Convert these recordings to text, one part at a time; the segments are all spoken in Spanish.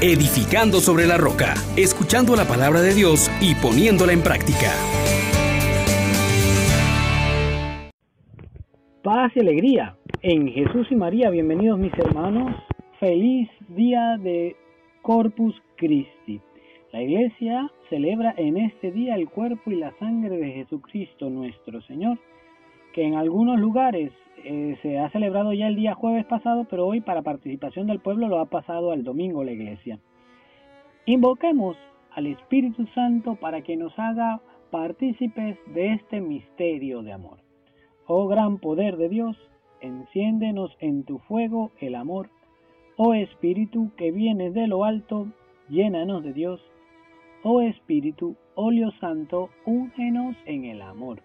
edificando sobre la roca, escuchando la palabra de Dios y poniéndola en práctica. Paz y alegría en Jesús y María, bienvenidos mis hermanos. Feliz día de Corpus Christi. La iglesia celebra en este día el cuerpo y la sangre de Jesucristo nuestro Señor, que en algunos lugares eh, se ha celebrado ya el día jueves pasado, pero hoy para participación del pueblo lo ha pasado al domingo la iglesia. Invoquemos al Espíritu Santo para que nos haga partícipes de este misterio de amor. Oh gran poder de Dios, enciéndenos en tu fuego el amor. Oh Espíritu que vienes de lo alto, llénanos de Dios. Oh Espíritu, óleo santo, úngenos en el amor.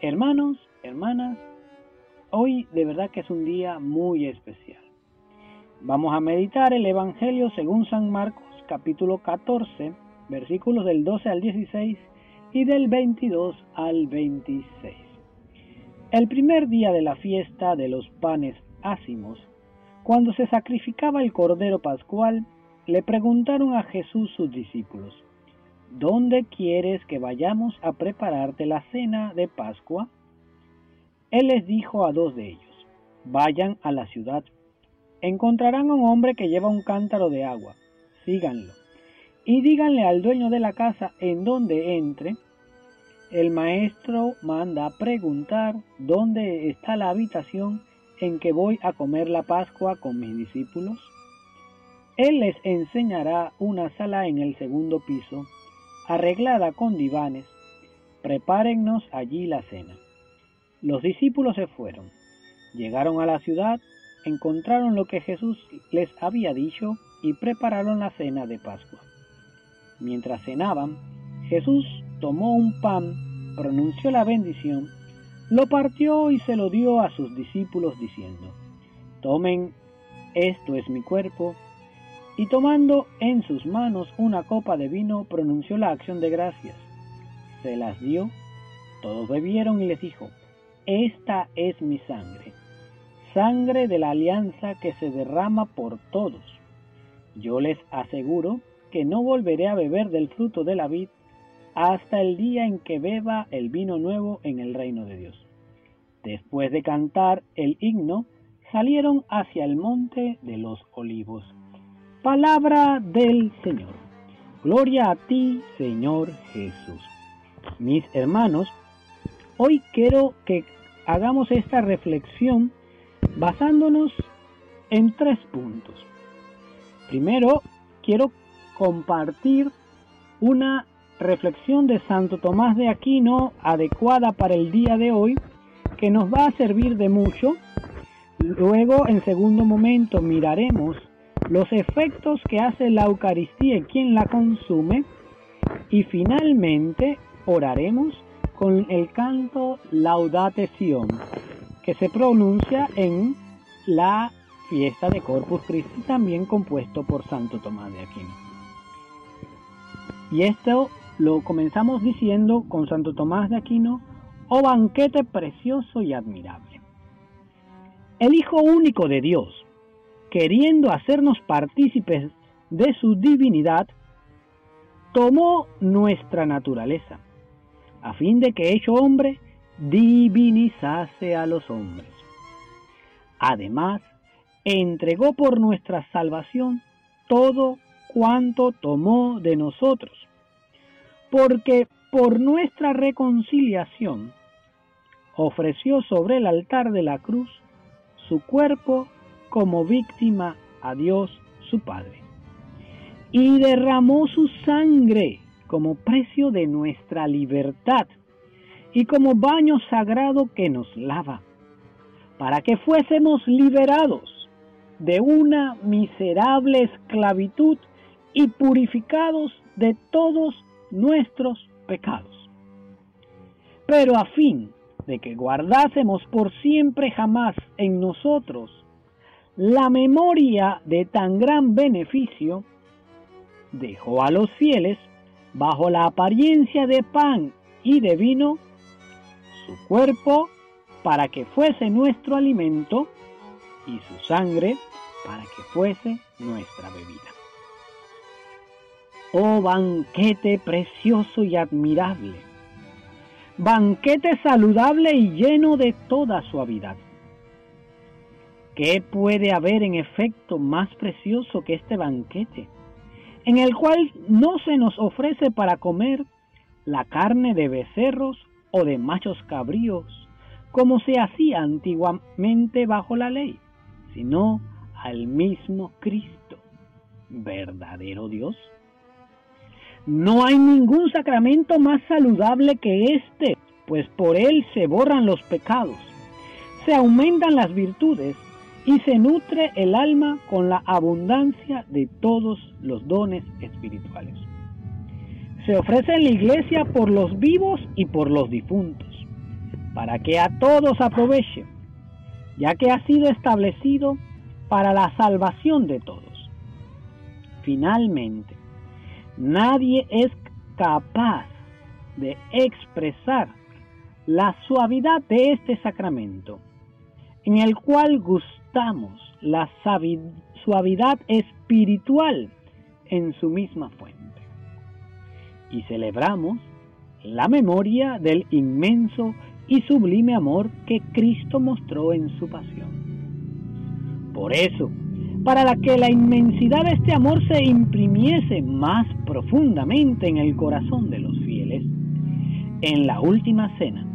Hermanos, hermanas, Hoy de verdad que es un día muy especial. Vamos a meditar el Evangelio según San Marcos capítulo 14, versículos del 12 al 16 y del 22 al 26. El primer día de la fiesta de los panes ácimos, cuando se sacrificaba el cordero pascual, le preguntaron a Jesús sus discípulos, ¿Dónde quieres que vayamos a prepararte la cena de Pascua? Él les dijo a dos de ellos, vayan a la ciudad, encontrarán a un hombre que lleva un cántaro de agua, síganlo, y díganle al dueño de la casa en donde entre, el maestro manda preguntar dónde está la habitación en que voy a comer la Pascua con mis discípulos. Él les enseñará una sala en el segundo piso, arreglada con divanes. Prepárennos allí la cena. Los discípulos se fueron, llegaron a la ciudad, encontraron lo que Jesús les había dicho y prepararon la cena de Pascua. Mientras cenaban, Jesús tomó un pan, pronunció la bendición, lo partió y se lo dio a sus discípulos diciendo, Tomen, esto es mi cuerpo, y tomando en sus manos una copa de vino, pronunció la acción de gracias. Se las dio, todos bebieron y les dijo, esta es mi sangre, sangre de la alianza que se derrama por todos. Yo les aseguro que no volveré a beber del fruto de la vid hasta el día en que beba el vino nuevo en el reino de Dios. Después de cantar el himno, salieron hacia el monte de los olivos. Palabra del Señor. Gloria a ti, Señor Jesús. Mis hermanos, hoy quiero que hagamos esta reflexión basándonos en tres puntos. Primero, quiero compartir una reflexión de Santo Tomás de Aquino adecuada para el día de hoy que nos va a servir de mucho. Luego, en segundo momento, miraremos los efectos que hace la Eucaristía en quien la consume. Y finalmente, oraremos con el canto Laudate Sion, que se pronuncia en la fiesta de Corpus Christi, también compuesto por Santo Tomás de Aquino. Y esto lo comenzamos diciendo con Santo Tomás de Aquino, oh banquete precioso y admirable. El Hijo único de Dios, queriendo hacernos partícipes de su divinidad, tomó nuestra naturaleza a fin de que hecho hombre divinizase a los hombres. Además, entregó por nuestra salvación todo cuanto tomó de nosotros, porque por nuestra reconciliación ofreció sobre el altar de la cruz su cuerpo como víctima a Dios su Padre, y derramó su sangre como precio de nuestra libertad y como baño sagrado que nos lava, para que fuésemos liberados de una miserable esclavitud y purificados de todos nuestros pecados. Pero a fin de que guardásemos por siempre jamás en nosotros la memoria de tan gran beneficio, dejó a los fieles bajo la apariencia de pan y de vino, su cuerpo para que fuese nuestro alimento y su sangre para que fuese nuestra bebida. Oh banquete precioso y admirable. Banquete saludable y lleno de toda suavidad. ¿Qué puede haber en efecto más precioso que este banquete, en el cual no se nos ofrece para comer la carne de becerros o de machos cabríos, como se hacía antiguamente bajo la ley, sino al mismo Cristo, verdadero Dios? No hay ningún sacramento más saludable que este, pues por él se borran los pecados, se aumentan las virtudes y se nutre el alma con la abundancia de todos los dones espirituales. Se ofrece en la iglesia por los vivos y por los difuntos, para que a todos aproveche, ya que ha sido establecido para la salvación de todos. Finalmente, Nadie es capaz de expresar la suavidad de este sacramento, en el cual la suavidad espiritual en su misma fuente. Y celebramos la memoria del inmenso y sublime amor que Cristo mostró en su pasión. Por eso, para que la inmensidad de este amor se imprimiese más profundamente en el corazón de los fieles. En la última cena,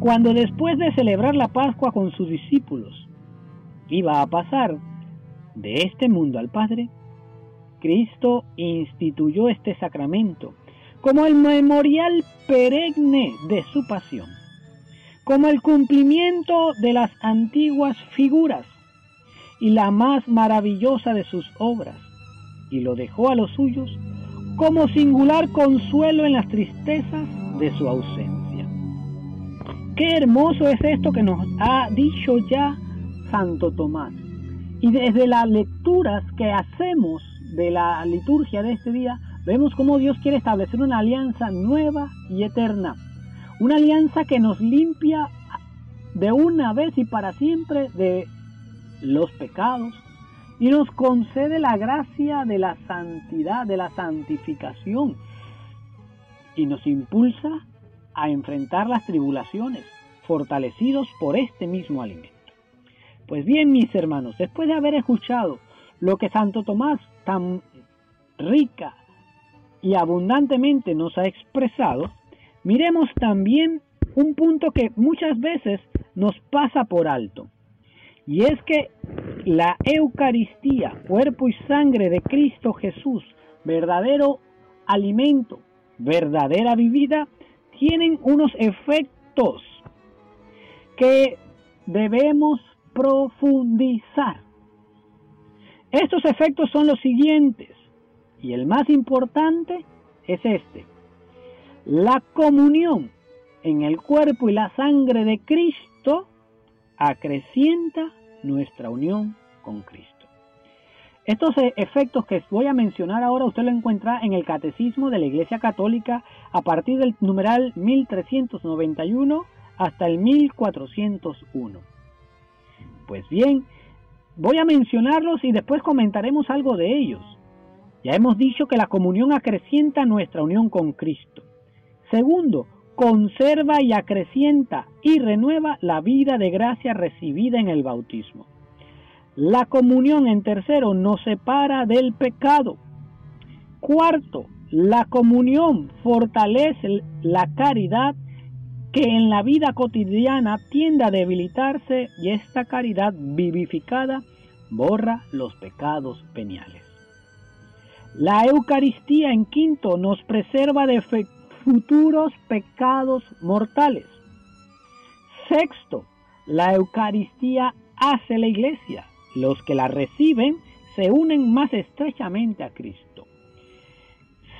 cuando después de celebrar la Pascua con sus discípulos, iba a pasar de este mundo al Padre, Cristo instituyó este sacramento como el memorial perenne de su pasión, como el cumplimiento de las antiguas figuras y la más maravillosa de sus obras, y lo dejó a los suyos como singular consuelo en las tristezas de su ausencia. Qué hermoso es esto que nos ha dicho ya Santo Tomás. Y desde las lecturas que hacemos de la liturgia de este día, vemos cómo Dios quiere establecer una alianza nueva y eterna. Una alianza que nos limpia de una vez y para siempre de los pecados y nos concede la gracia de la santidad, de la santificación y nos impulsa a enfrentar las tribulaciones, fortalecidos por este mismo alimento. Pues bien, mis hermanos, después de haber escuchado lo que Santo Tomás tan rica y abundantemente nos ha expresado, miremos también un punto que muchas veces nos pasa por alto y es que la Eucaristía, cuerpo y sangre de Cristo Jesús, verdadero alimento, verdadera vivida, tienen unos efectos que debemos profundizar. Estos efectos son los siguientes, y el más importante es este. La comunión en el cuerpo y la sangre de Cristo acrecienta nuestra unión con Cristo. Estos e-, efectos que voy a mencionar ahora usted lo encuentra en el Catecismo de la Iglesia Católica a partir del numeral 1391 hasta el 1401. Pues bien, voy a mencionarlos y después comentaremos algo de ellos. Ya hemos dicho que la comunión acrecienta nuestra unión con Cristo. Segundo, conserva y acrecienta y renueva la vida de gracia recibida en el bautismo. La comunión en tercero nos separa del pecado. Cuarto, la comunión fortalece la caridad que en la vida cotidiana tiende a debilitarse y esta caridad vivificada borra los pecados veniales. La Eucaristía en quinto nos preserva de, futuros pecados mortales. Sexto, la Eucaristía hace la iglesia. Los que la reciben se unen más estrechamente a Cristo.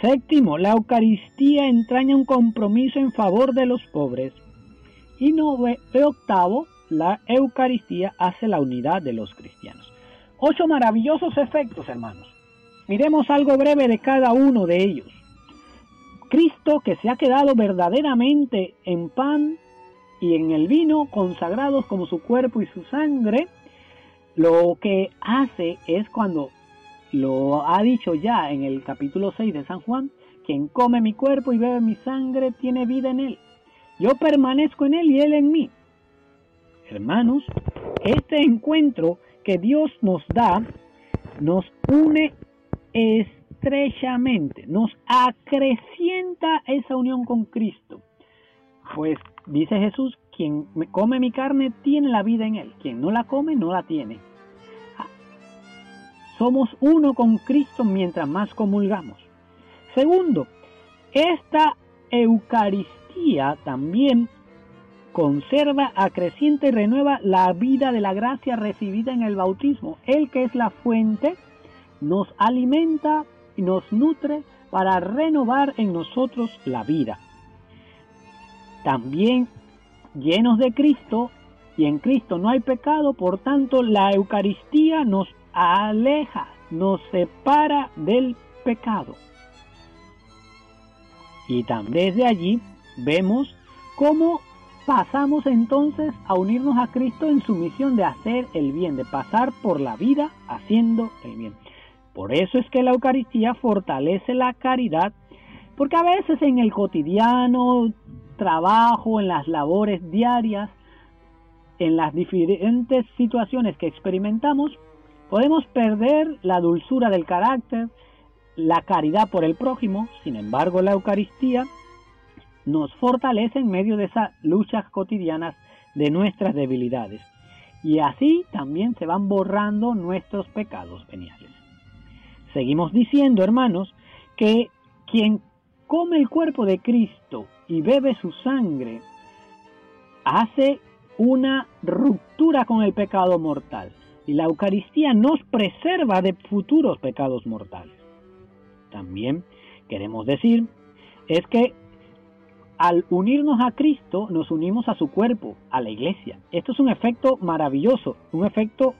Séptimo, la Eucaristía entraña un compromiso en favor de los pobres. Y nove, octavo, la Eucaristía hace la unidad de los cristianos. Ocho maravillosos efectos, hermanos. Miremos algo breve de cada uno de ellos. Cristo que se ha quedado verdaderamente en pan y en el vino consagrados como su cuerpo y su sangre, lo que hace es cuando lo ha dicho ya en el capítulo 6 de San Juan, quien come mi cuerpo y bebe mi sangre tiene vida en él. Yo permanezco en él y él en mí. Hermanos, este encuentro que Dios nos da nos une estrechamente, nos acrecienta esa unión con Cristo. Pues dice Jesús, quien come mi carne tiene la vida en él, quien no la come no la tiene. Somos uno con Cristo mientras más comulgamos. Segundo, esta Eucaristía también conserva, acrecienta y renueva la vida de la gracia recibida en el bautismo. El que es la fuente nos alimenta y nos nutre para renovar en nosotros la vida. También llenos de Cristo y en Cristo no hay pecado, por tanto la Eucaristía nos aleja, nos separa del pecado. Y también desde allí vemos cómo pasamos entonces a unirnos a Cristo en su misión de hacer el bien, de pasar por la vida haciendo el bien. Por eso es que la Eucaristía fortalece la caridad, porque a veces en el cotidiano trabajo, en las labores diarias, en las diferentes situaciones que experimentamos, podemos perder la dulzura del carácter, la caridad por el prójimo, sin embargo la Eucaristía nos fortalece en medio de esas luchas cotidianas de nuestras debilidades. Y así también se van borrando nuestros pecados veniales. Seguimos diciendo, hermanos, que quien come el cuerpo de Cristo y bebe su sangre, hace una ruptura con el pecado mortal. Y la Eucaristía nos preserva de futuros pecados mortales. También queremos decir es que al unirnos a Cristo, nos unimos a su cuerpo, a la iglesia. Esto es un efecto maravilloso, un efecto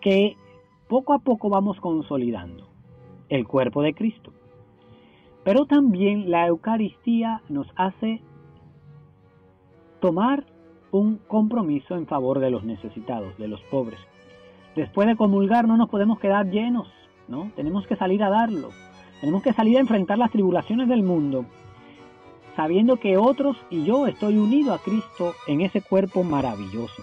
que poco a poco vamos consolidando, el cuerpo de Cristo. Pero también la Eucaristía nos hace tomar un compromiso en favor de los necesitados, de los pobres. Después de comulgar no nos podemos quedar llenos, ¿no? Tenemos que salir a darlo. Tenemos que salir a enfrentar las tribulaciones del mundo sabiendo que otros y yo estoy unido a Cristo en ese cuerpo maravilloso.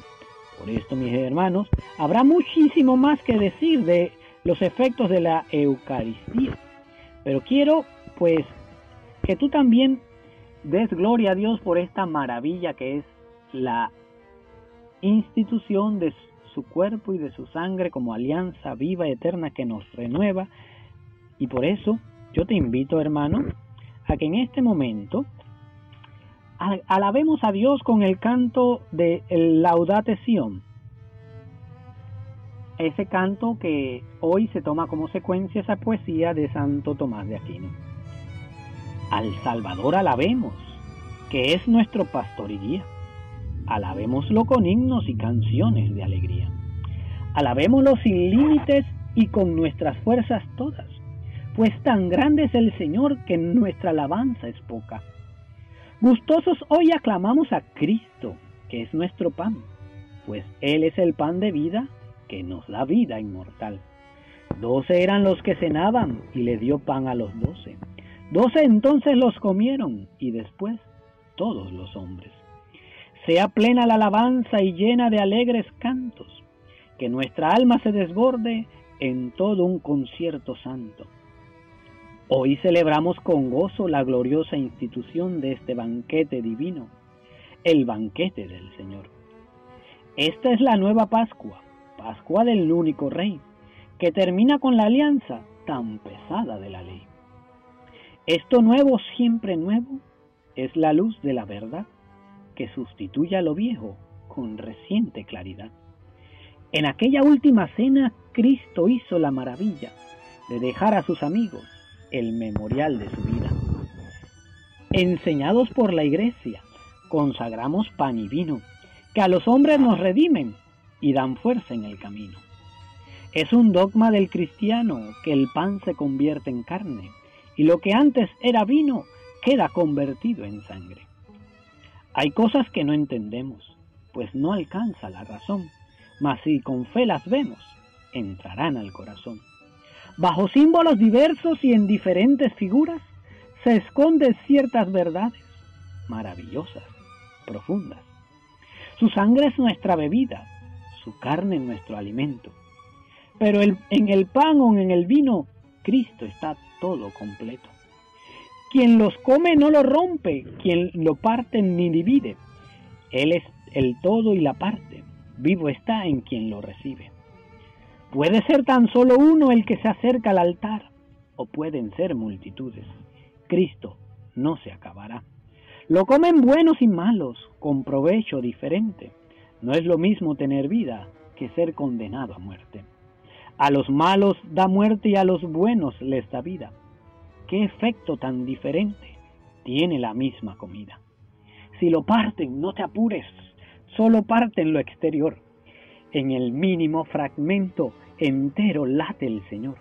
Por esto, mis hermanos, habrá muchísimo más que decir de los efectos de la Eucaristía. Pero quiero, pues, que tú también des gloria a Dios por esta maravilla que es la institución de su cuerpo y de su sangre como alianza viva y eterna que nos renueva. Y por eso yo te invito, hermano, a que en este momento alabemos a Dios con el canto de Laudate Sion. Ese canto que hoy se toma como secuencia esa poesía de Santo Tomás de Aquino. Al Salvador alabemos, que es nuestro pastor y guía. Alabémoslo con himnos y canciones de alegría. Alabémoslo sin límites y con nuestras fuerzas todas, pues tan grande es el Señor que nuestra alabanza es poca. Gustosos hoy aclamamos a Cristo, que es nuestro pan, pues Él es el pan de vida que nos da vida inmortal. Doce eran los que cenaban y le dio pan a los doce. Doce entonces los comieron y después todos los hombres. Sea plena la alabanza y llena de alegres cantos, que nuestra alma se desborde en todo un concierto santo Hoy celebramos con gozo la gloriosa institución de este banquete divino, el banquete del Señor. Esta es la nueva Pascua, Pascua del único Rey, que termina con la alianza tan pesada de la ley. Esto nuevo, siempre nuevo, es la luz de la verdad, que sustituye a lo viejo con reciente claridad. En aquella última cena, Cristo hizo la maravilla de dejar a sus amigos el memorial de su vida. Enseñados por la iglesia, consagramos pan y vino, que a los hombres nos redimen y dan fuerza en el camino. Es un dogma del cristiano que el pan se convierte en carne y lo que antes era vino queda convertido en sangre. Hay cosas que no entendemos, pues no alcanza la razón, mas si con fe las vemos, entrarán al corazón. Bajo símbolos diversos y en diferentes figuras se esconden ciertas verdades maravillosas, profundas. Su sangre es nuestra bebida, su carne nuestro alimento. Pero en el pan o en el vino, Cristo está todo completo. Quien los come no lo rompe, quien lo parte ni divide. Él es el todo y la parte. Vivo está en quien lo recibe. Puede ser tan solo uno el que se acerca al altar, o pueden ser multitudes. Cristo no se acabará. Lo comen buenos y malos, con provecho diferente. No es lo mismo tener vida que ser condenado a muerte. A los malos da muerte y a los buenos les da vida. ¿Qué efecto tan diferente tiene la misma comida? Si lo parten, no te apures, solo parten lo exterior. En el mínimo fragmento entero late el Señor.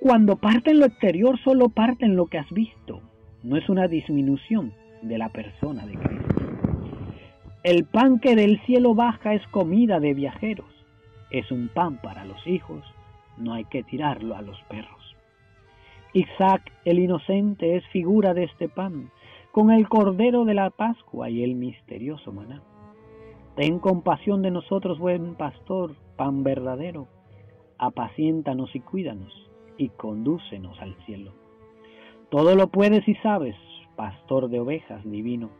Cuando parten lo exterior, solo parten lo que has visto. No es una disminución de la persona de Cristo. El pan que del cielo baja es comida de viajeros. Es un pan para los hijos, no hay que tirarlo a los perros. Isaac el inocente es figura de este pan, con el cordero de la Pascua y el misterioso maná. Ten compasión de nosotros, buen pastor, pan verdadero. Apaciéntanos y cuídanos, y condúcenos al cielo. Todo lo puedes y sabes, pastor de ovejas divino.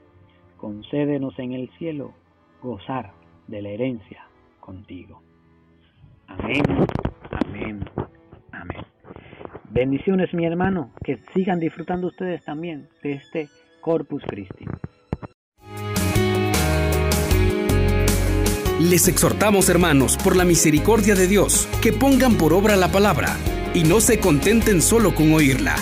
Concédenos en el cielo gozar de la herencia contigo. Amén, amén. Bendiciones, mi hermano, que sigan disfrutando ustedes también de este Corpus Christi. Les exhortamos, hermanos, por la misericordia de Dios, que pongan por obra la palabra y no se contenten solo con oírla